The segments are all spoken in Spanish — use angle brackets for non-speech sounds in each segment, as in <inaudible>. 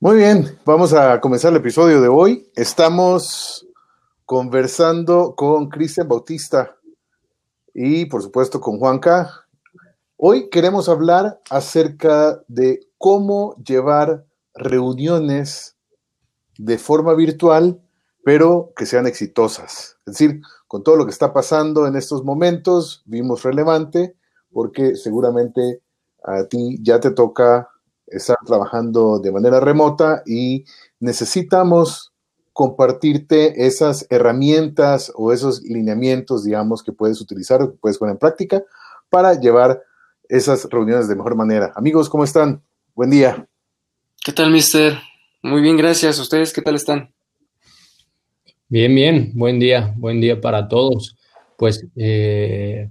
Muy bien, vamos a comenzar el episodio de hoy. Estamos conversando con Cristian Bautista y por supuesto con Juanca. Hoy queremos hablar acerca de cómo llevar reuniones de forma virtual, pero que sean exitosas. Es decir, con todo lo que está pasando en estos momentos, vimos relevante porque seguramente a ti ya te toca estar trabajando de manera remota y necesitamos compartirte esas herramientas o esos lineamientos, digamos, que puedes utilizar o que puedes poner en práctica para llevar esas reuniones de mejor manera. Amigos, ¿cómo están? Buen día. ¿Qué tal, mister? Muy bien, gracias. ¿Ustedes qué tal están? Bien, bien. Buen día. Buen día para todos. Pues... Eh...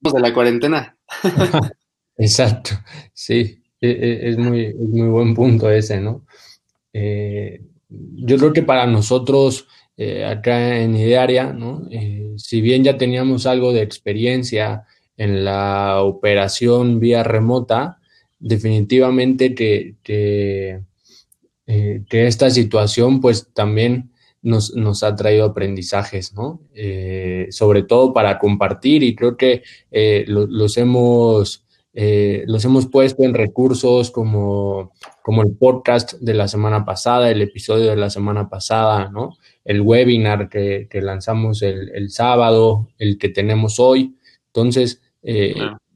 De la cuarentena. <laughs> Exacto. Sí. E, e, es muy, muy buen punto ese, ¿no? Eh, yo creo que para nosotros eh, acá en Idearia, ¿no? Eh, si bien ya teníamos algo de experiencia en la operación vía remota, definitivamente que, que, esta situación pues también nos, nos, ha traído aprendizajes, ¿no? sobre todo para compartir y creo que los hemos eh, los hemos puesto en recursos como, como el podcast de la semana pasada, el episodio de la semana pasada, ¿no? El webinar que, lanzamos el, sábado, el que tenemos hoy. Entonces, eh,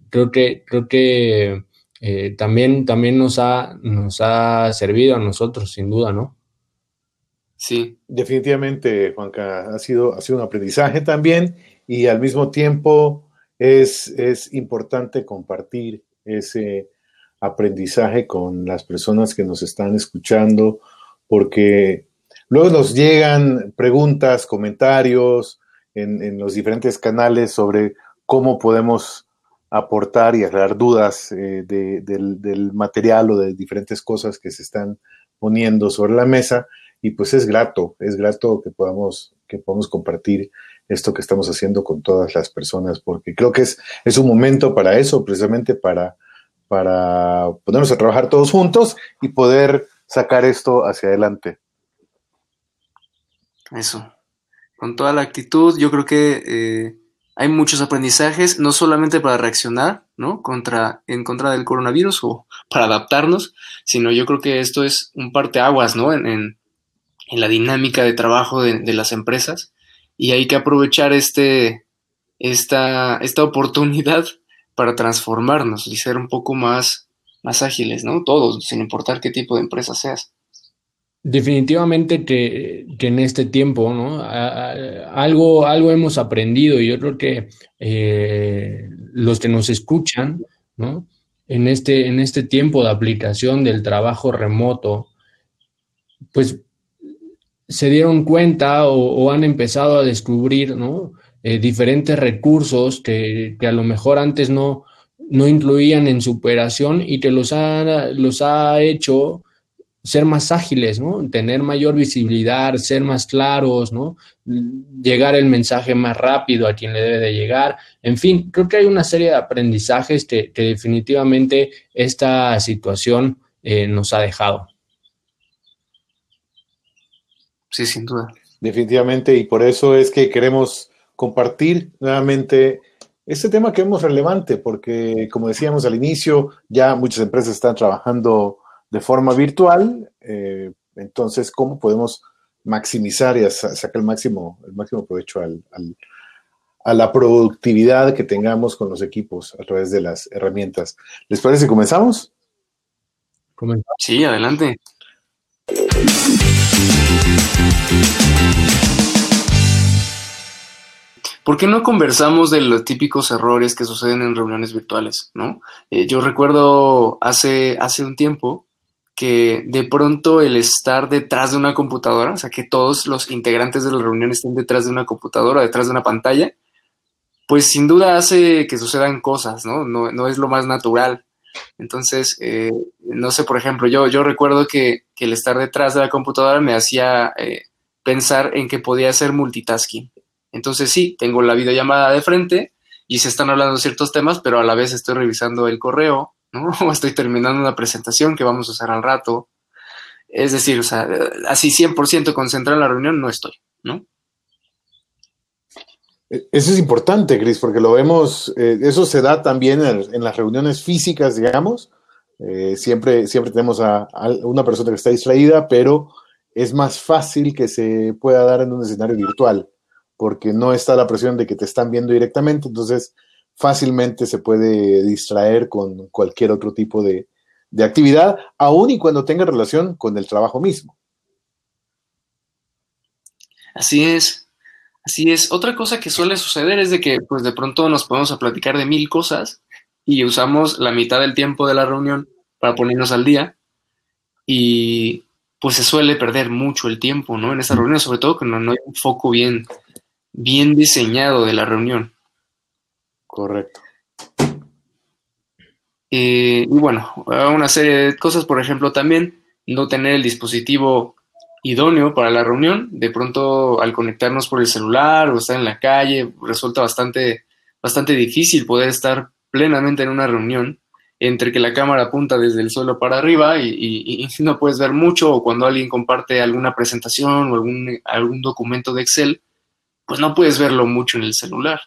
creo que, creo que eh, también, también nos, ha, nos ha servido a nosotros, sin duda, ¿no? Sí. Definitivamente, Juanca, ha sido, ha sido un aprendizaje también y al mismo tiempo es, importante compartir ese aprendizaje con las personas que nos están escuchando, porque luego nos llegan preguntas, comentarios en, los diferentes canales sobre cómo podemos aportar y aclarar dudas eh, del, del, material o de diferentes cosas que se están poniendo sobre la mesa. Y pues es grato, es grato que podamos, que podamos compartir esto que estamos haciendo con todas las personas, porque creo que es, es un momento para eso, precisamente para, para ponernos a trabajar todos juntos y poder sacar esto hacia adelante. Eso, con toda la actitud, yo creo que eh, hay muchos aprendizajes, no solamente para reaccionar, ¿no? Contra, en contra del coronavirus o para adaptarnos, sino yo creo que esto es un parteaguas, ¿no? En, en, en la dinámica de trabajo de, de las empresas y hay que aprovechar este, esta, esta oportunidad para transformarnos y ser un poco más, más ágiles, ¿no? Todos, sin importar qué tipo de empresa seas. Definitivamente que, en este tiempo, ¿no? algo, algo hemos aprendido y yo creo que eh, los que nos escuchan, ¿no? En este, en este tiempo de aplicación del trabajo remoto, pues se dieron cuenta o, han empezado a descubrir. Eh, diferentes recursos que, a lo mejor antes no, no incluían en su operación y que los ha, los ha hecho ser más ágiles, ¿no? Tener mayor visibilidad, ser más claros, ¿no? Llegar el mensaje más rápido a quien le debe de llegar. En fin, creo que hay una serie de aprendizajes que, definitivamente esta situación eh, nos ha dejado. Sí, sin duda. Definitivamente, y por eso es que queremos compartir nuevamente este tema que vemos relevante, porque como decíamos al inicio, ya muchas empresas están trabajando de forma virtual, eh, entonces, ¿cómo podemos maximizar y sacar el máximo, el máximo provecho a la productividad que tengamos con los equipos a través de las herramientas? ¿Les parece que comenzamos? Sí, adelante. ¿Por qué no conversamos de los típicos errores que suceden en reuniones virtuales? ¿no? Eh, yo recuerdo hace, hace un tiempo que de pronto el estar detrás de una computadora, o sea, que todos los integrantes de la reunión estén detrás de una computadora, detrás de una pantalla, pues sin duda hace que sucedan cosas, ¿no? No, no es lo más natural. Entonces, eh, no sé, por ejemplo, yo, yo recuerdo que, el estar detrás de la computadora me hacía eh, pensar en que podía hacer multitasking. Entonces, sí, tengo la videollamada de frente y se están hablando ciertos temas, pero a la vez estoy revisando el correo, ¿no? <laughs> O estoy terminando una presentación que vamos a usar al rato. Es decir, o sea, así 100% concentrado en la reunión no estoy, ¿no? Eso es importante, Cris, porque lo vemos, eh, eso se da también en, las reuniones físicas, digamos. Eh, siempre, siempre tenemos a, una persona que está distraída, pero es más fácil que se pueda dar en un escenario virtual, porque no está la presión de que te están viendo directamente, entonces fácilmente se puede distraer con cualquier otro tipo de, de actividad, aun y cuando tenga relación con el trabajo mismo. Así es. Así es. Otra cosa que suele suceder es de que, pues, de pronto nos ponemos a platicar de mil cosas y usamos la mitad del tiempo de la reunión para ponernos al día y, pues, se suele perder mucho el tiempo, ¿no? En esa reunión, sobre todo cuando no hay un foco bien, bien diseñado de la reunión. Correcto. Eh, y bueno, una serie de cosas, por ejemplo, también no tener el dispositivo idóneo para la reunión. De pronto, al conectarnos por el celular o estar en la calle, resulta bastante, bastante difícil poder estar plenamente en una reunión entre que la cámara apunta desde el suelo para arriba y, no puedes ver mucho, o cuando alguien comparte alguna presentación o algún, algún documento de Excel, pues no puedes verlo mucho en el celular.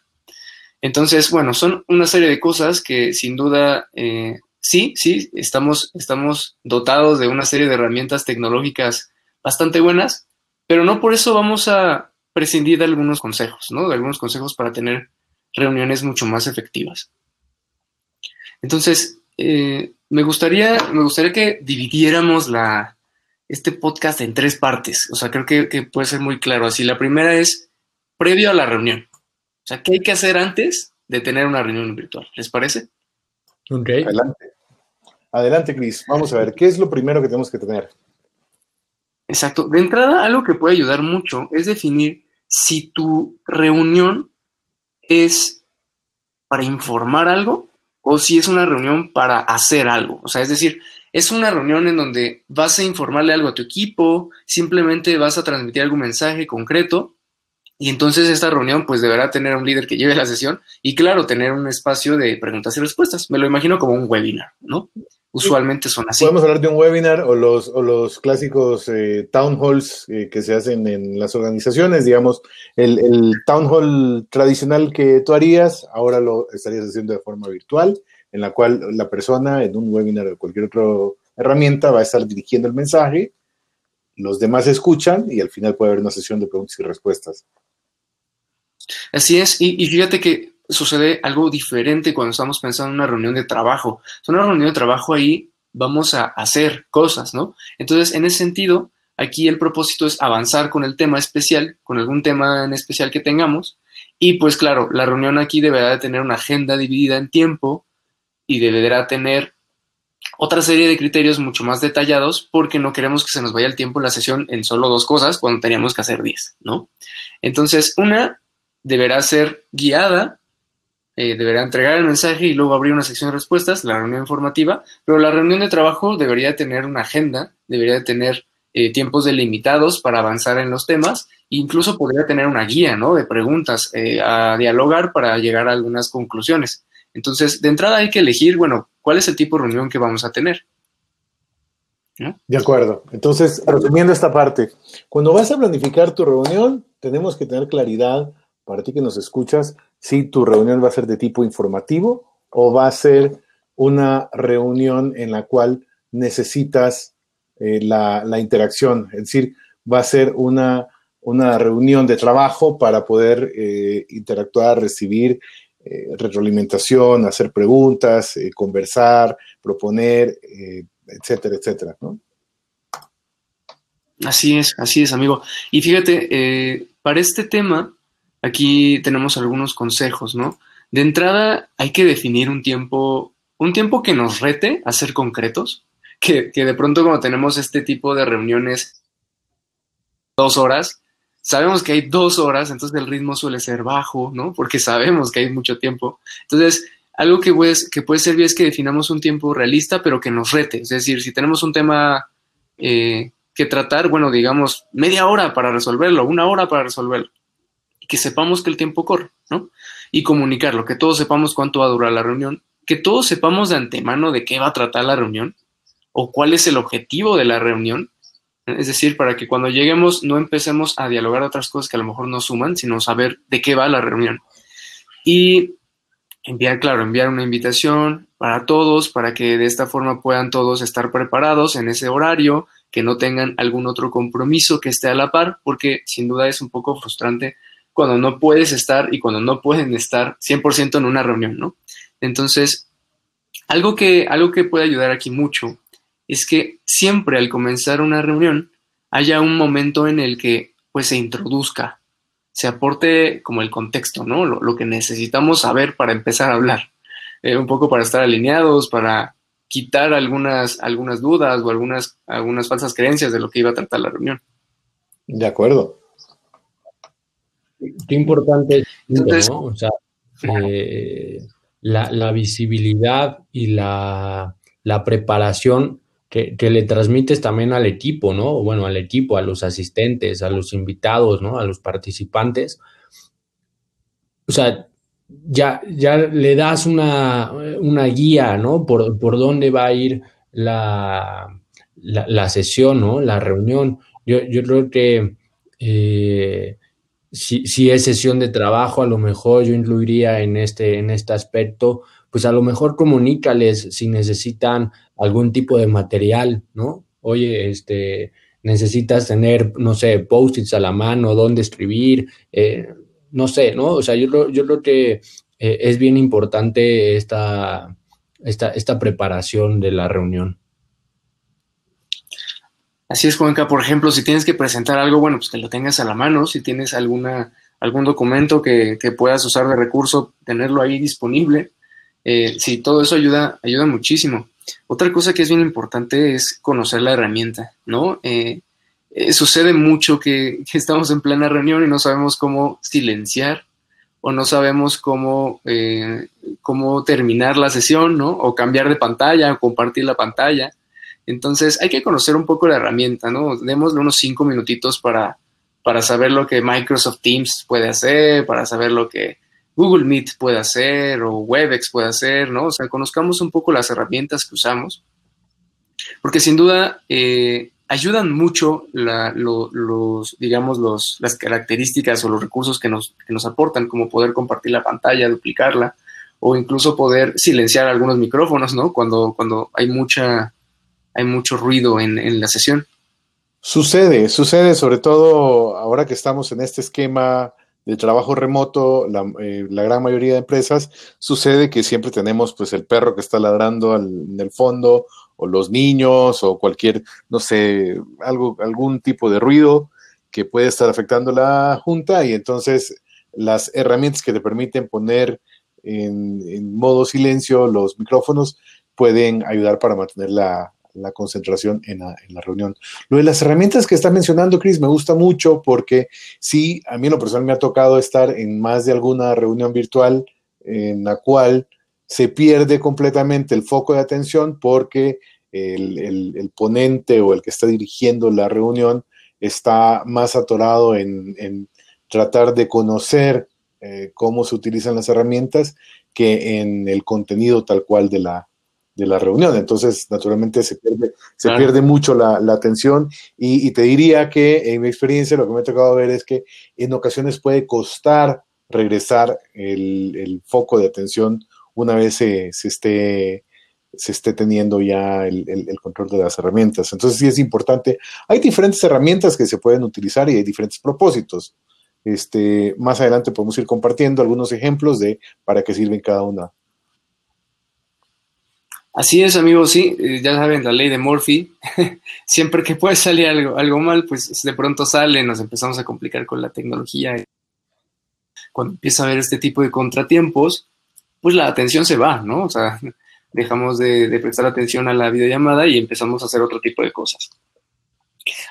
Entonces, bueno, son una serie de cosas que sin duda eh, sí, sí, estamos, estamos dotados de una serie de herramientas tecnológicas bastante buenas, pero no por eso vamos a prescindir de algunos consejos, ¿no? De algunos consejos para tener reuniones mucho más efectivas. Entonces, eh, me, gustaría, me gustaría que dividiéramos la, este podcast en tres partes. O sea, creo que, puede ser muy claro así. La primera es previo a la reunión. O sea, ¿qué hay que hacer antes de tener una reunión virtual? ¿Les parece? Ok. Adelante. Adelante, Cris. Vamos a ver, ¿qué es lo primero que tenemos que tener? Exacto. De entrada, algo que puede ayudar mucho es definir si tu reunión es para informar algo o si es una reunión para hacer algo. O sea, es decir, es una reunión en donde vas a informarle algo a tu equipo, simplemente vas a transmitir algún mensaje concreto y entonces esta reunión pues deberá tener un líder que lleve la sesión y claro, tener un espacio de preguntas y respuestas. Me lo imagino como un webinar, ¿no? Usualmente son así. Podemos hablar de un webinar o los, o los clásicos eh, town halls eh, que se hacen en las organizaciones, digamos, el, el, town hall tradicional que tú harías, ahora lo estarías haciendo de forma virtual, en la cual la persona en un webinar o cualquier otra herramienta va a estar dirigiendo el mensaje, los demás escuchan y al final puede haber una sesión de preguntas y respuestas. Así es, y, y fíjate que sucede algo diferente cuando estamos pensando en una reunión de trabajo. En una reunión de trabajo ahí vamos a hacer cosas, ¿no? Entonces, en ese sentido, aquí el propósito es avanzar con el tema especial, con algún tema en especial que tengamos. Y pues claro, la reunión aquí deberá de tener una agenda dividida en tiempo y deberá tener otra serie de criterios mucho más detallados porque no queremos que se nos vaya el tiempo en la sesión en solo dos cosas cuando teníamos que hacer diez, ¿no? Entonces, una deberá ser guiada eh, deberá entregar el mensaje y luego abrir una sección de respuestas, la reunión informativa, pero la reunión de trabajo debería tener una agenda, debería tener eh, tiempos delimitados para avanzar en los temas, e incluso podría tener una guía ¿no? de preguntas eh, a dialogar para llegar a algunas conclusiones. Entonces, de entrada hay que elegir, bueno, cuál es el tipo de reunión que vamos a tener. De acuerdo. Entonces, resumiendo esta parte, cuando vas a planificar tu reunión, tenemos que tener claridad para ti que nos escuchas, si tu reunión va a ser de tipo informativo o va a ser una reunión en la cual necesitas eh, la, interacción, es decir, va a ser una, una reunión de trabajo para poder eh, interactuar, recibir eh, retroalimentación, hacer preguntas, conversar, proponer, etcétera, etcétera. Así es, así es, amigo. Y fíjate, para este tema, aquí tenemos algunos consejos, ¿no? De entrada, hay que definir un tiempo, un tiempo que nos rete a ser concretos, que, que de pronto cuando tenemos este tipo de reuniones dos horas, sabemos que hay dos horas, entonces el ritmo suele ser bajo, ¿no? Porque sabemos que hay mucho tiempo. Entonces, algo que, que puede servir es que definamos un tiempo realista, pero que nos rete. Es decir, si tenemos un tema eh, que tratar, bueno, digamos, media hora para resolverlo, una hora para resolverlo, que sepamos que el tiempo corre, ¿no? Y comunicarlo, que todos sepamos cuánto va a durar la reunión, que todos sepamos de antemano de qué va a tratar la reunión o cuál es el objetivo de la reunión. Es decir, para que cuando lleguemos no empecemos a dialogar otras cosas que a lo mejor no suman, sino saber de qué va la reunión. Y enviar, claro, enviar una invitación para todos, para que de esta forma puedan todos estar preparados en ese horario, que no tengan algún otro compromiso que esté a la par, porque sin duda es un poco frustrante cuando no puedes estar y cuando no pueden estar 100% en una reunión, ¿no? Entonces, algo que, algo que puede ayudar aquí mucho es que siempre al comenzar una reunión haya un momento en el que pues se introduzca se aporte como el contexto, ¿no? Lo, que necesitamos saber para empezar a hablar. Eh, un poco para estar alineados, para quitar algunas, algunas dudas o algunas, algunas falsas creencias de lo que iba a tratar la reunión. De acuerdo. Qué importante es, ¿no? O sea, eh, la, visibilidad y la, la preparación que, le transmites también al equipo, ¿no? Bueno, al equipo, a los asistentes, a los invitados, ¿no? A los participantes. O sea, ya, ya le das una, guía, ¿no? Por, por, dónde va a ir la, la, sesión, ¿no? La reunión. Yo, yo creo que eh, si, si, es sesión de trabajo, a lo mejor yo incluiría en este, en este aspecto, pues a lo mejor comunícales si necesitan algún tipo de material, ¿no? Oye, este, necesitas tener, no sé, post-its a la mano, dónde escribir, eh, no sé, ¿no? O sea, yo, yo creo que eh, es bien importante esta, esta, esta preparación de la reunión. Así es, Juanca. Por ejemplo, si tienes que presentar algo, bueno, pues que lo tengas a la mano. Si tienes alguna, algún documento que, que puedas usar de recurso, tenerlo ahí disponible. Eh, sí, todo eso ayuda, ayuda muchísimo. Otra cosa que es bien importante es conocer la herramienta, ¿no? Eh, eh, sucede mucho que, estamos en plena reunión y no sabemos cómo silenciar o no sabemos cómo, cómo terminar la sesión, ¿no? O cambiar de pantalla o compartir la pantalla. Entonces hay que conocer un poco la herramienta, ¿no? Démosle unos cinco minutitos para, para saber lo que Microsoft Teams puede hacer, para saber lo que Google Meet puede hacer o Webex puede hacer, ¿no? O sea, conozcamos un poco las herramientas que usamos, porque sin duda eh, ayudan mucho los, digamos, los, las características o los recursos que nos, que nos aportan, como poder compartir la pantalla, duplicarla, o incluso poder silenciar algunos micrófonos, ¿no? Cuando, cuando hay mucha, hay mucho ruido en, en la sesión. Sucede, sucede, sobre todo ahora que estamos en este esquema de trabajo remoto, eh, la, gran mayoría de empresas, sucede que siempre tenemos pues el perro que está ladrando en el fondo, o los niños, o cualquier, no sé, algo, algún tipo de ruido que puede estar afectando la junta, y entonces las herramientas que te permiten poner en modo silencio los micrófonos pueden ayudar para mantener la, la concentración en la, reunión. Lo de las herramientas que está mencionando, Chris, me gusta mucho porque sí, a mí en lo personal me ha tocado estar en más de alguna reunión virtual en la cual se pierde completamente el foco de atención porque el, ponente o el que está dirigiendo la reunión está más atorado en, tratar de conocer eh, cómo se utilizan las herramientas que en el contenido tal cual de la, de la reunión. Entonces, naturalmente se pierde, se pierde mucho la, atención y, te diría que en mi experiencia lo que me ha tocado ver es que en ocasiones puede costar regresar el, foco de atención una vez se, esté se esté teniendo ya el, control de las herramientas. Entonces sí es importante. Hay diferentes herramientas que se pueden utilizar y hay diferentes propósitos. Este, más adelante podemos ir compartiendo algunos ejemplos de para qué sirven cada una. Así es, amigos, sí, eh, ya saben, la ley de Murphy, <laughs> siempre que puede salir algo, algo mal, pues de pronto sale, nos empezamos a complicar con la tecnología. cuando empieza a haber este tipo de contratiempos, pues la atención se va, ¿no? O sea, dejamos de, de prestar atención a la videollamada y empezamos a hacer otro tipo de cosas.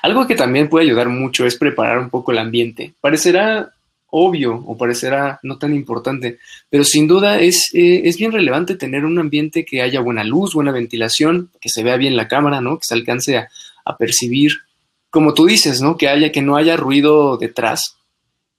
Algo que también puede ayudar mucho es preparar un poco el ambiente. Parecerá obvio o parecerá no tan importante, pero sin duda es, eh, es, bien relevante tener un ambiente que haya buena luz, buena ventilación, que se vea bien la cámara, ¿no? Que se alcance a, a percibir, como tú dices, ¿no? Que haya, que no haya ruido detrás,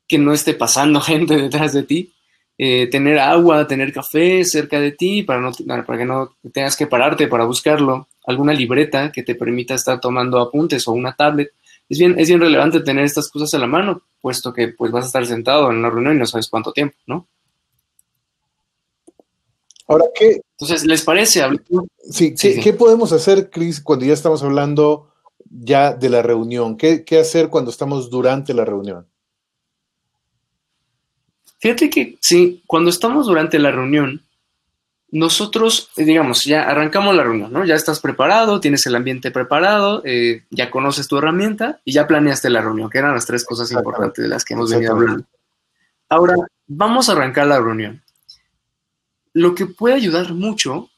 que no esté pasando <laughs> gente detrás de ti, eh, tener agua, tener café cerca de ti para, no, para que no tengas que pararte para buscarlo, alguna libreta que te permita estar tomando apuntes o una tablet. Es bien, es bien relevante tener estas cosas a la mano, puesto que pues vas a estar sentado en una reunión y no sabes cuánto tiempo, ¿no? Ahora, ¿qué? Entonces, ¿les parece? Sí, sí, ¿qué podemos hacer, Cris, cuando ya estamos hablando ya de la reunión? ¿Qué, ¿Qué hacer cuando estamos durante la reunión? Fíjate que sí, cuando estamos durante la reunión, nosotros, eh, digamos, ya arrancamos la reunión, ¿no? Ya estás preparado, tienes el ambiente preparado, eh, ya conoces tu herramienta y ya planeaste la reunión, que eran las tres cosas importantes de las que hemos venido hablando. Ahora, vamos a arrancar la reunión. Lo que puede ayudar mucho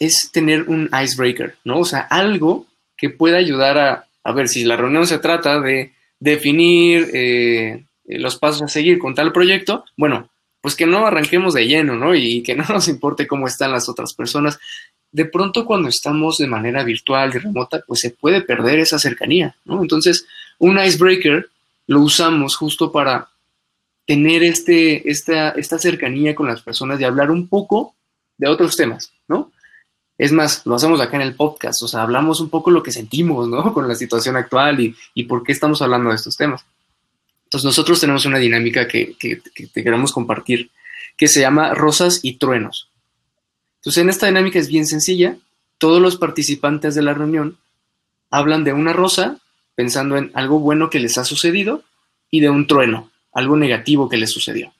es tener un icebreaker, ¿no? O sea, algo que pueda ayudar a, a ver, si la reunión se trata de definir eh, eh, los pasos a seguir con tal proyecto, bueno, pues que no arranquemos de lleno, ¿no? Y que no <laughs> nos importe cómo están las otras personas. De pronto cuando estamos de manera virtual y remota, pues se puede perder esa cercanía, ¿no? Entonces, un icebreaker lo usamos justo para tener este, esta, esta cercanía con las personas y hablar un poco de otros temas, ¿no? Es más, lo hacemos acá en el podcast, o sea, hablamos un poco lo que sentimos, ¿no? <laughs> Con la situación actual y, y por qué estamos hablando de estos temas. Entonces nosotros tenemos una dinámica que, te queremos compartir que se llama rosas y truenos. Entonces en esta dinámica es bien sencilla. Todos los participantes de la reunión hablan de una rosa pensando en algo bueno que les ha sucedido y de un trueno, algo negativo que les sucedió.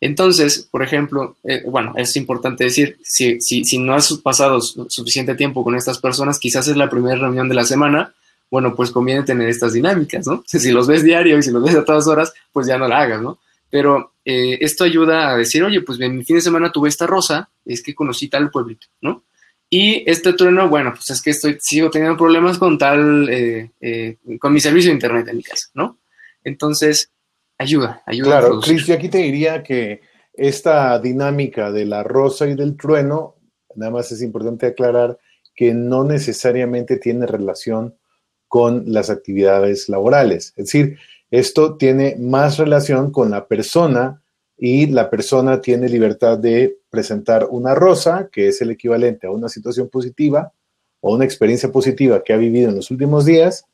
Entonces, por ejemplo, eh, bueno, es importante decir, si, no has pasado suficiente tiempo con estas personas, quizás es la primera reunión de la semana bueno, pues conviene tener estas dinámicas, ¿no? <laughs> Si los ves diario y si los ves a todas horas, pues ya no la hagas, ¿no? Pero eh, esto ayuda a decir, oye, pues en mi fin de semana tuve esta rosa, es que conocí tal pueblito, ¿no? Y este trueno, bueno, pues es que estoy, sigo teniendo problemas con tal, eh, eh, con mi servicio de internet en mi casa, ¿no? Entonces, ayuda, ayuda. Claro, Cris, y aquí te diría que esta dinámica de la rosa y del trueno, nada más es importante aclarar que no necesariamente tiene relación con las actividades laborales. Es decir, esto tiene más relación con la persona y la persona tiene libertad de presentar una rosa, que es el equivalente a una situación positiva o una experiencia positiva que ha vivido en los últimos días,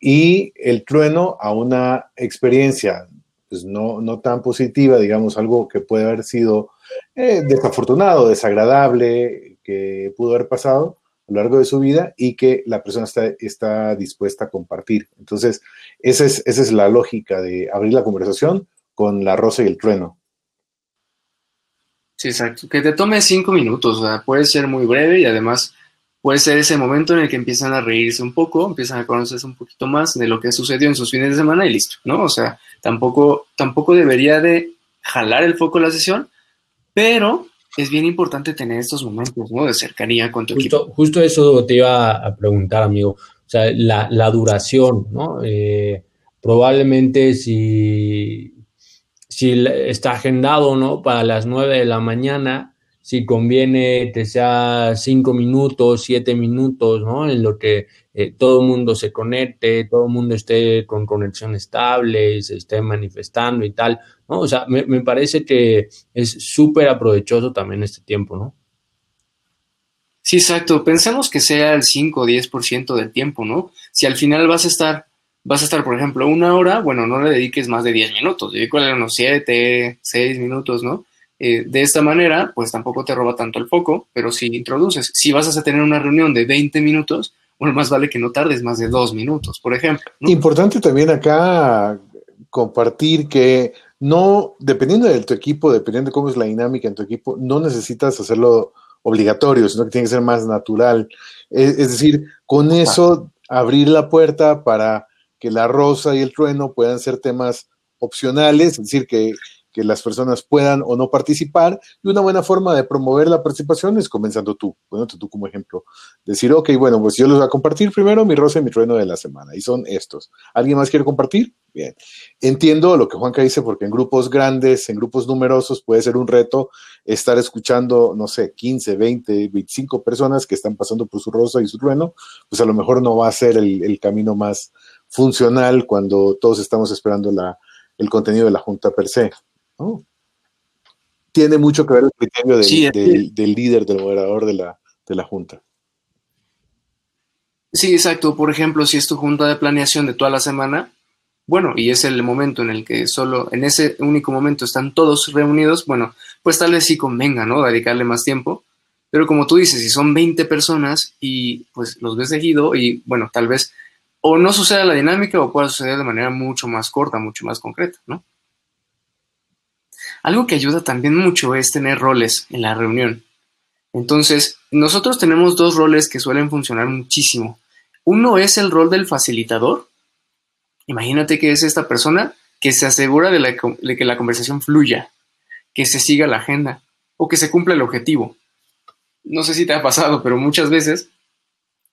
y el trueno a una experiencia pues, no, no tan positiva, digamos, algo que puede haber sido eh, desafortunado, desagradable, que pudo haber pasado, lo largo de su vida y que la persona está, está dispuesta a compartir. Entonces, esa es, esa es la lógica de abrir la conversación con la rosa y el trueno. Sí, exacto. Que te tome cinco minutos, o sea, puede ser muy breve y además puede ser ese momento en el que empiezan a reírse un poco, empiezan a conocerse un poquito más de lo que sucedió en sus fines de semana y listo, ¿no? O sea, tampoco, tampoco debería de jalar el foco la sesión, pero es bien importante tener estos momentos, ¿no? De cercanía con tu justo, equipo. Justo eso te iba a preguntar, amigo. O sea, la, duración, ¿no? Eh, probablemente si, si está agendado, ¿no? Para las nueve de la mañana, si conviene que sea cinco minutos, siete minutos, ¿no? En lo que eh, todo el mundo se conecte, todo el mundo esté con conexión estable, se esté manifestando y tal, ¿no? O sea, me, me parece que es súper aprovechoso también este tiempo, ¿no? Sí, exacto. Pensemos que sea el 5 o 10% del tiempo, ¿no? Si al final vas a estar, vas a estar, por ejemplo, una hora, bueno, no le dediques más de 10 minutos, dedícale unos 7, 6 minutos, ¿no? Eh, de esta manera, pues tampoco te roba tanto el foco, pero si introduces, si vas a tener una reunión de 20 minutos, bueno, más vale que no tardes más de dos minutos, por ejemplo. Importante también acá compartir que no, dependiendo de tu equipo, dependiendo de cómo es la dinámica en tu equipo, no necesitas hacerlo obligatorio, sino que tiene que ser más natural. Es, decir, con eso abrir la puerta para que la rosa y el trueno puedan ser temas opcionales, es decir, que que las personas puedan o no participar. Y una buena forma de promover la participación es comenzando tú, bueno, tú como ejemplo. Decir, ok, bueno, pues yo les voy a compartir primero mi rosa y mi trueno de la semana. Y son estos. ¿Alguien más quiere compartir? Bien. Entiendo lo que Juanca dice, porque en grupos grandes, en grupos numerosos, puede ser un reto estar escuchando, no sé, 15, 20, 25 personas que están pasando por su rosa y su trueno. Pues a lo mejor no va a ser el, el camino más funcional cuando todos estamos esperando la, el contenido de la Junta per se. Tiene mucho que ver el criterio del, líder, del moderador de la, de la Junta. Sí, exacto. Por ejemplo, si es tu junta de planeación de toda la semana, bueno, y es el momento en el que solo en ese único momento están todos reunidos, bueno, pues tal vez sí convenga, ¿no? Dedicarle más tiempo. Pero como tú dices, si son 20 personas y pues los ves seguido y bueno, tal vez o no suceda la dinámica o pueda suceder de manera mucho más corta, mucho más concreta, ¿no? Algo que ayuda también mucho es tener roles en la reunión. Entonces, nosotros tenemos dos roles que suelen funcionar muchísimo. Uno es el rol del facilitador. Imagínate que es esta persona que se asegura de, de que la conversación fluya, que se siga la agenda o que se cumpla el objetivo. No sé si te ha pasado, pero muchas veces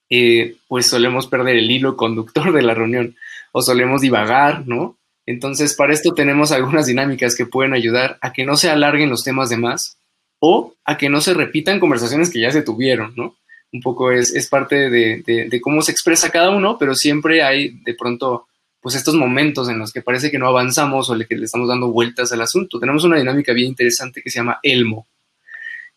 eh, pues solemos perder el hilo conductor de la reunión o solemos divagar, ¿no? Entonces, para esto tenemos algunas dinámicas que pueden ayudar a que no se alarguen los temas de más o a que no se repitan conversaciones que ya se tuvieron, ¿no? Un poco es, es parte de, de, cómo se expresa cada uno, pero siempre hay de pronto, pues estos momentos en los que parece que no avanzamos o que le estamos dando vueltas al asunto. Tenemos una dinámica bien interesante que se llama ELMO.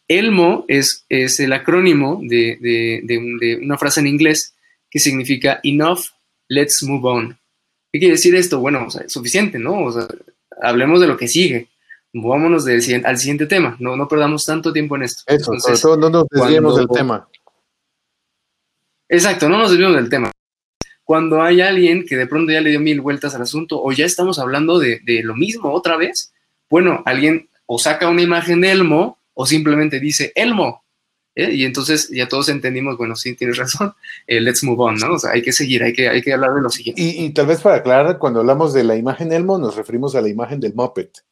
ELMO es, es el acrónimo de, una frase en inglés que significa Enough, let's move on. ¿Qué quiere decir esto? Bueno, suficiente, ¿no? O sea, hablemos de lo que sigue. Vámonos al siguiente tema. No, no perdamos tanto tiempo en esto. Eso, sobre todo no nos desviemos del tema. Exacto, no nos desviemos del tema. Cuando hay alguien que de pronto ya le dio mil vueltas al asunto o ya estamos hablando de, de lo mismo otra vez, bueno, alguien o saca una imagen de Elmo o simplemente dice Elmo. ¿Eh? Y entonces ya todos entendimos, bueno, sí, tienes razón, <laughs> eh, let's move on, ¿no? O sea, hay que seguir, hay que, hay que hablar de lo siguiente. Y, tal vez para aclarar, cuando hablamos de la imagen Elmo, nos referimos a la imagen del Muppet.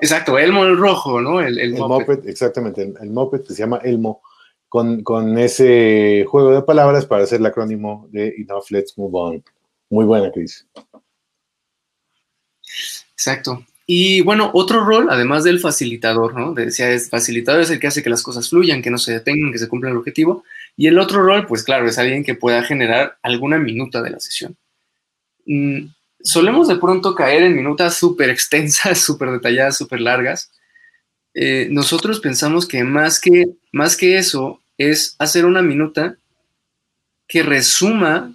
Exacto, Elmo el rojo, ¿no? El, el, exactamente, el, el, Muppet que se llama Elmo, con, con, ese juego de palabras para hacer el acrónimo de Enough, Let's Move On. Muy buena, Cris. Exacto. Y bueno, otro rol, además del facilitador, ¿no? Decía, es facilitador es el que hace que las cosas fluyan, que no se detengan, que se cumpla el objetivo. Y el otro rol, pues claro, es alguien que pueda generar alguna minuta de la sesión. Mm, solemos de pronto caer en minutas súper extensas, <laughs> súper detalladas, súper largas. Eh, nosotros pensamos que más, que más que eso es hacer una minuta que resuma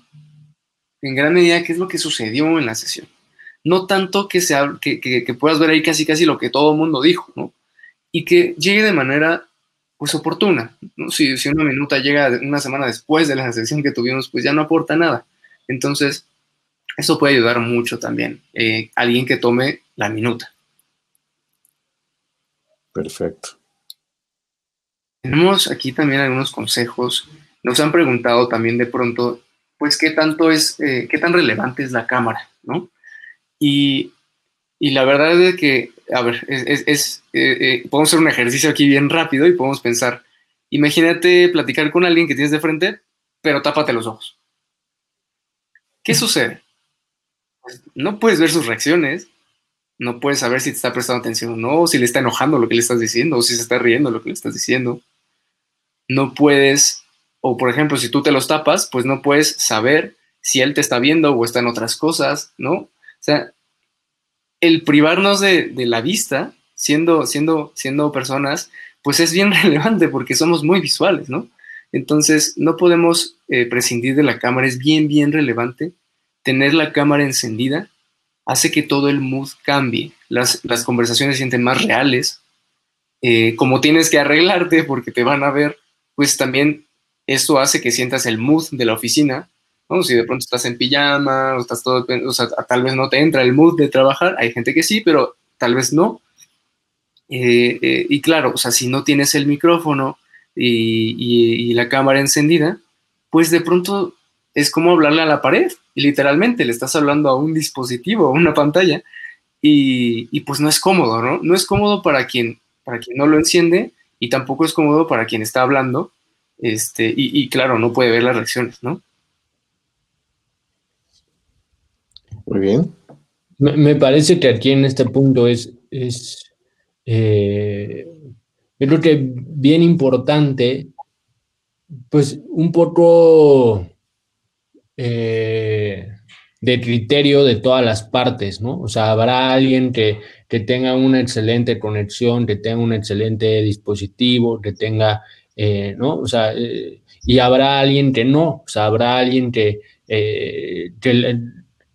en gran medida qué es lo que sucedió en la sesión no tanto que, sea, que, que, puedas ver ahí casi casi lo que todo el mundo dijo, ¿no? Y que llegue de manera pues oportuna. ¿no? Si, si, una minuta llega una semana después de la sesión que tuvimos, pues ya no aporta nada. Entonces, eso puede ayudar mucho también. Eh, alguien que tome la minuta. Perfecto. Tenemos aquí también algunos consejos. Nos han preguntado también de pronto, pues, qué tanto es, eh, qué tan relevante es la cámara, ¿no? Y, la verdad es que, a ver, es, eh, eh, podemos hacer un ejercicio aquí bien rápido y podemos pensar, imagínate platicar con alguien que tienes de frente, pero tápate los ojos. ¿Qué sucede? No puedes ver sus reacciones, no puedes saber si te está prestando atención o no, o si le está enojando lo que le estás diciendo, o si se está riendo lo que le estás diciendo. No puedes, o por ejemplo, si tú te los tapas, pues no puedes saber si él te está viendo o está en otras cosas, ¿no? O sea, el privarnos de, la vista, siendo, siendo, siendo personas, pues es bien <laughs> relevante porque somos muy visuales, ¿no? Entonces, no podemos eh, prescindir de la cámara, es bien, bien relevante. Tener la cámara encendida hace que todo el mood cambie, las, conversaciones se sienten más reales. Eh, como tienes que arreglarte porque te van a ver, pues también esto hace que sientas el mood de la oficina si de pronto estás en pijama o estás todo, o sea, tal vez no te entra el mood de trabajar, hay gente que sí, pero tal vez no. Eh, eh, y claro, o sea, si no tienes el micrófono y, la cámara encendida, pues de pronto es como hablarle a la pared, literalmente le estás hablando a un dispositivo, a una pantalla, y, pues no es cómodo, ¿no? No es cómodo para quien, para quien no lo enciende y tampoco es cómodo para quien está hablando, este, y, y claro, no puede ver las reacciones, ¿no? Muy bien. Me, parece que aquí en este punto es, es eh, creo que bien importante, pues un poco eh, de criterio de todas las partes, ¿no? O sea, habrá alguien que, que, tenga una excelente conexión, que tenga un excelente dispositivo, que tenga, eh, ¿no? O sea, y habrá alguien que no, o sea, habrá alguien que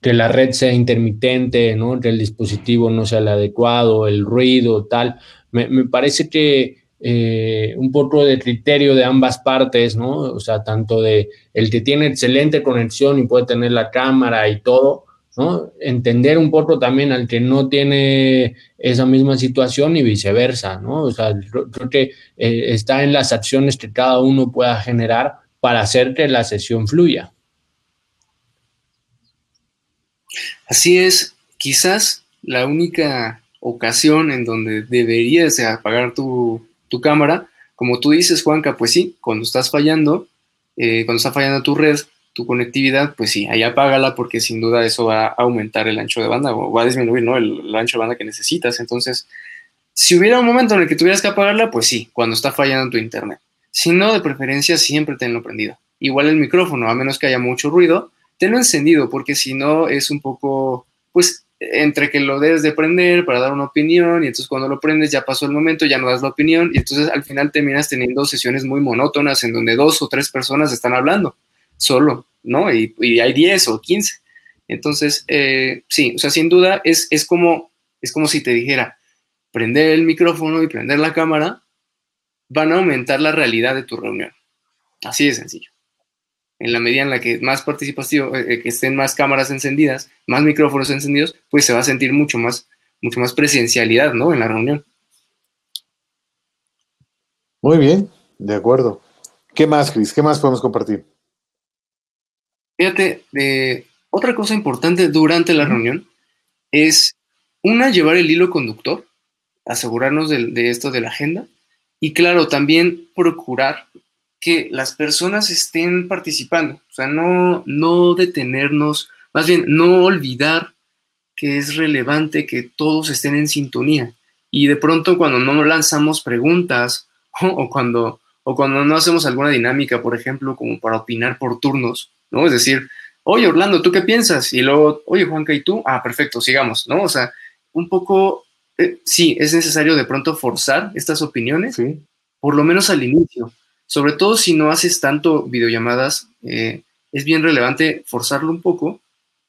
que la red sea intermitente, ¿no? que el dispositivo no sea el adecuado, el ruido, tal. Me, parece que eh, un poco de criterio de ambas partes, ¿no? O sea, tanto de el que tiene excelente conexión y puede tener la cámara y todo, ¿no? Entender un poco también al que no tiene esa misma situación y viceversa, ¿no? O sea, creo, que eh, está en las acciones que cada uno pueda generar para hacer que la sesión fluya. Así es, quizás la única ocasión en donde deberías apagar tu, cámara, como tú dices, Juanca, pues sí, cuando estás fallando, eh, cuando está fallando tu red, tu conectividad, pues sí, ahí apágala porque sin duda eso va a aumentar el ancho de banda o va a disminuir, ¿no? El, ancho de banda que necesitas. Entonces, si hubiera un momento en el que tuvieras que apagarla, pues sí, cuando está fallando tu internet. Si no, de preferencia, siempre tenlo prendido. Igual el micrófono, a menos que haya mucho ruido, tenlo encendido, porque si no es un poco, pues, entre que lo debes de prender para dar una opinión, y entonces cuando lo prendes ya pasó el momento, ya no das la opinión, y entonces al final terminas teniendo sesiones muy monótonas en donde dos o tres personas están hablando solo, ¿no? Y, hay 10 o 15. Entonces, eh, sí, o sea, sin duda es, es, como, es como si te dijera, prender el micrófono y prender la cámara van a aumentar la realidad de tu reunión. Así de sencillo en la medida en la que más participativo, eh, eh, que estén más cámaras encendidas, más micrófonos encendidos, pues se va a sentir mucho más, mucho más presencialidad, ¿no? En la reunión. Muy bien, de acuerdo. ¿Qué más, Cris? ¿Qué más podemos compartir? Fíjate, eh, otra cosa importante durante la reunión es, una, llevar el hilo conductor, asegurarnos de, de esto de la agenda, y claro, también procurar que las personas estén participando, o sea, no, no detenernos, más bien no olvidar que es relevante que todos estén en sintonía. Y de pronto cuando no lanzamos preguntas <laughs> o, cuando, o cuando no hacemos alguna dinámica, por ejemplo, como para opinar por turnos, ¿no? Es decir, oye Orlando, ¿tú qué piensas? Y luego, oye Juanca, ¿y tú? Ah, perfecto, sigamos, ¿no? O sea, un poco, eh, sí, es necesario de pronto forzar estas opiniones, por lo menos al inicio, sobre todo si no haces tanto videollamadas, eh, es bien relevante forzarlo un poco,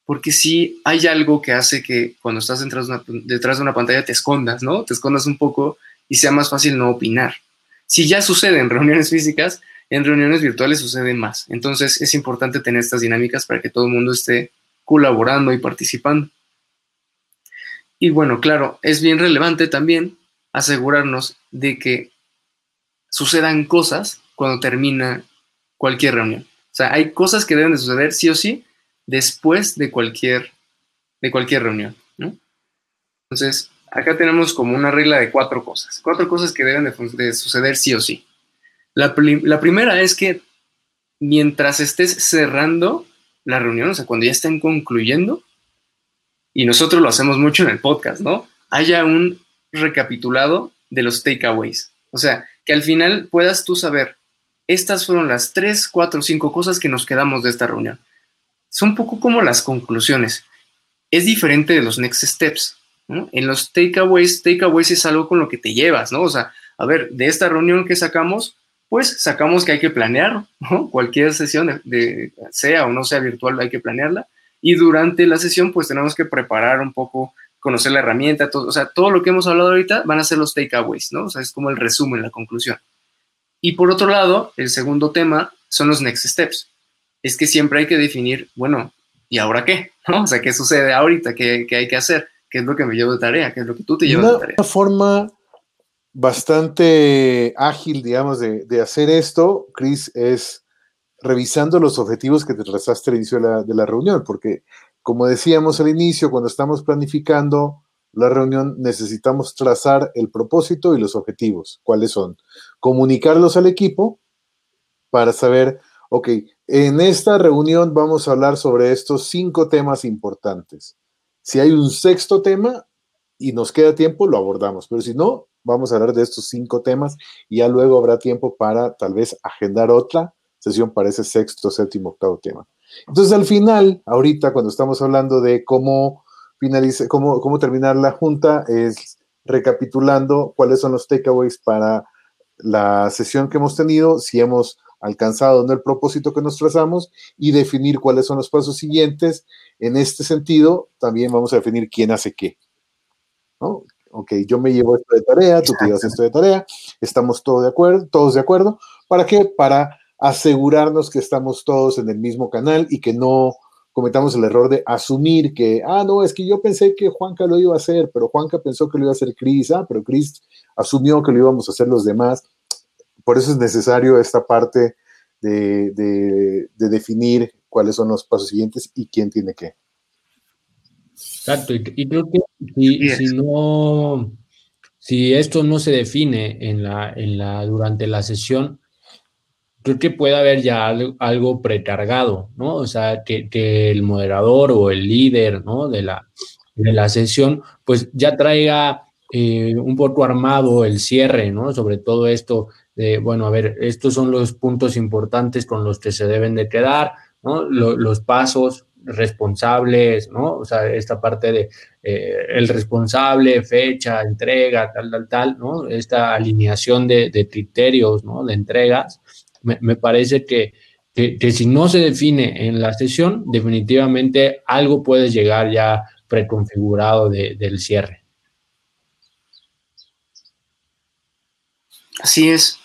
porque si hay algo que hace que cuando estás detrás de, una, detrás de una pantalla te escondas, ¿no? Te escondas un poco y sea más fácil no opinar. Si ya sucede en <laughs> reuniones físicas, en reuniones virtuales sucede más. Entonces es importante tener estas dinámicas para que todo el mundo esté colaborando y participando. Y bueno, claro, es bien relevante también asegurarnos de que sucedan cosas cuando termina cualquier reunión. O sea, hay cosas que deben de suceder sí o sí después de cualquier, de cualquier reunión. Entonces, acá tenemos como una regla de cuatro cosas. Cuatro cosas que deben de, suceder sí o sí. La, la, primera es que mientras estés cerrando la reunión, o sea, cuando ya estén concluyendo, y nosotros lo hacemos mucho en el podcast, ¿no? Haya un recapitulado de los takeaways. O sea, que al final puedas tú saber estas fueron las tres, cuatro, cinco cosas que nos quedamos de esta reunión. Son un poco como las conclusiones. Es diferente de los next steps. En los takeaways, takeaways es algo con lo que te llevas, ¿no? O sea, a ver, de esta reunión que sacamos, pues sacamos que hay que planear. Cualquier sesión, de, sea o no sea virtual, hay que planearla. Y durante la sesión, pues tenemos que preparar un poco, conocer la herramienta, todo, o sea, todo lo que hemos hablado ahorita van a ser los takeaways, ¿no? O sea, es como el resumen, la conclusión. Y por otro lado, el segundo tema son los next steps. Es que siempre hay que definir, bueno, ¿y ahora qué? <laughs> ¿No? O sea, ¿qué sucede ahorita? ¿Qué, hay que hacer? ¿Qué es lo que me llevo de tarea? ¿Qué es lo que tú te llevas de tarea? Una forma bastante ágil, digamos, de, hacer esto, Chris, es revisando los objetivos que te trazaste al inicio de la, de la reunión, porque como decíamos al inicio, cuando estamos planificando la reunión necesitamos trazar el propósito y los objetivos. ¿Cuáles son? Comunicarlos al equipo para saber, ok, en esta reunión vamos a hablar sobre estos cinco temas importantes. Si hay un sexto tema y nos queda tiempo, lo abordamos, pero si no, vamos a hablar de estos cinco temas y ya luego habrá tiempo para tal vez agendar otra sesión para ese sexto, séptimo, octavo tema. Entonces, al final, ahorita, cuando estamos hablando de cómo finalice, cómo, cómo terminar la junta, es recapitulando cuáles son los takeaways para la sesión que hemos tenido, si hemos alcanzado no el propósito que nos trazamos y definir cuáles son los pasos siguientes. En este sentido, también vamos a definir quién hace qué. ¿no? Ok, yo me llevo esto de tarea, tú te llevas esto de tarea, estamos todos de acuerdo, todos de acuerdo. ¿Para qué? Para asegurarnos que estamos todos en el mismo canal y que no cometamos el error de asumir que, ah, no, es que yo pensé que Juanca lo iba a hacer, pero Juanca pensó que lo iba a hacer Cris, ah, pero Cris asumió que lo íbamos a hacer los demás. Por eso es necesario esta parte de, definir cuáles son los pasos siguientes y quién tiene qué. Exacto, y, creo que si, no, si esto no se define en la, en la, durante la sesión, creo que puede haber ya algo, precargado, ¿no? O sea, que, el moderador o el líder, ¿no? De la, de la sesión, pues ya traiga eh, un poco armado el cierre, ¿no? Sobre todo esto de, bueno, a ver, estos son los puntos importantes con los que se deben de quedar, ¿no? los pasos responsables, ¿no? O sea, esta parte de eh, el responsable, fecha, entrega, tal, tal, tal, ¿no? Esta alineación de, de criterios, ¿no? De entregas me, parece que, si no se define en la sesión, definitivamente algo puede llegar ya preconfigurado del cierre. Así es.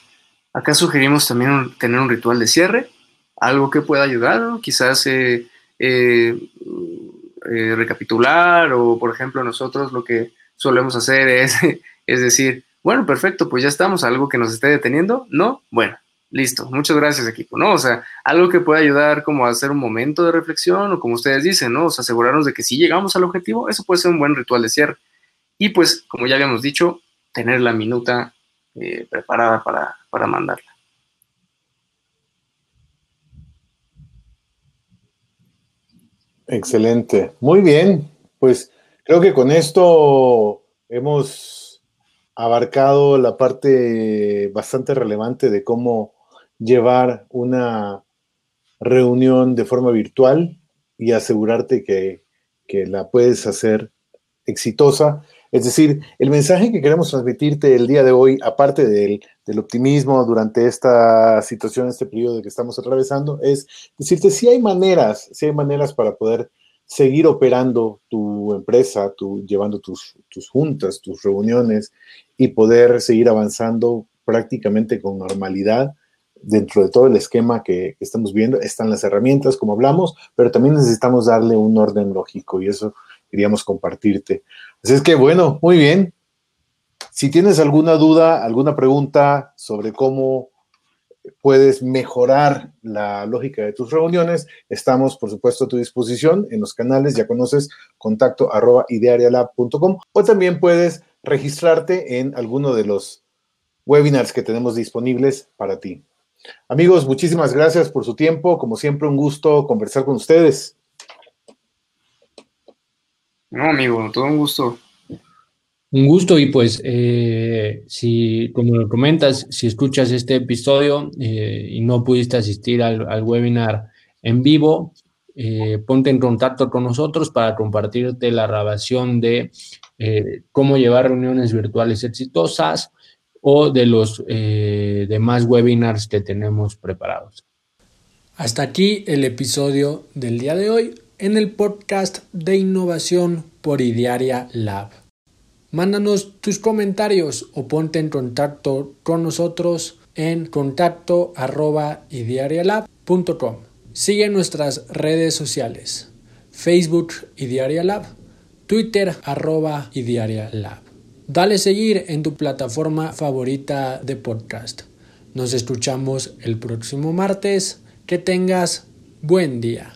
Acá sugerimos también tener un ritual de cierre, algo que pueda ayudar, quizás eh, eh, eh, recapitular o, por ejemplo, nosotros lo que solemos hacer es, <laughs> es decir, bueno, perfecto, pues ya estamos, algo que nos esté deteniendo, ¿no? Bueno, listo, muchas gracias equipo, ¿no? O sea, algo que pueda ayudar como a hacer un momento de reflexión o como ustedes dicen, ¿no? O sea, asegurarnos de que si llegamos al objetivo, eso puede ser un buen ritual de cierre. Y pues, como ya habíamos dicho, tener la minuta eh, preparada para, para mandarla. Excelente, muy bien, pues creo que con esto hemos abarcado la parte bastante relevante de cómo llevar una reunión de forma virtual y asegurarte que, la puedes hacer exitosa. Es decir, el mensaje que queremos transmitirte el día de hoy, aparte del, del, optimismo durante esta situación, este periodo que estamos atravesando, es decirte si hay maneras, si hay maneras para poder seguir operando tu empresa, tu, llevando tus, tus juntas, tus reuniones y poder seguir avanzando prácticamente con normalidad dentro de todo el esquema que, estamos viendo están las herramientas, como hablamos, pero también necesitamos darle un orden lógico y eso queríamos compartirte. Así es que, bueno, muy bien. Si tienes alguna duda, alguna pregunta sobre cómo puedes mejorar la lógica de tus reuniones, estamos, por supuesto, a tu disposición en los canales, ya conoces, contacto arroba idearialab.com o también puedes registrarte en alguno de los webinars que tenemos disponibles para ti. Amigos, muchísimas gracias por su tiempo. Como siempre, un gusto conversar con ustedes. No, amigo, todo un gusto. Un gusto y pues eh, si, como lo comentas, si escuchas este episodio eh, y no pudiste asistir al, webinar en vivo, eh, ponte en contacto con nosotros para compartirte la grabación de cómo llevar reuniones virtuales exitosas, o de los eh, demás webinars que tenemos preparados. Hasta aquí el episodio del día de hoy en el podcast de innovación por Idiaria Lab. Mándanos tus comentarios o ponte en contacto con nosotros en contacto arroba. Sigue nuestras redes sociales, Facebook Idiaria Lab, Twitter arroba Idiaria Lab. Dale seguir en tu plataforma favorita de podcast. Nos escuchamos el próximo martes. Que tengas buen día.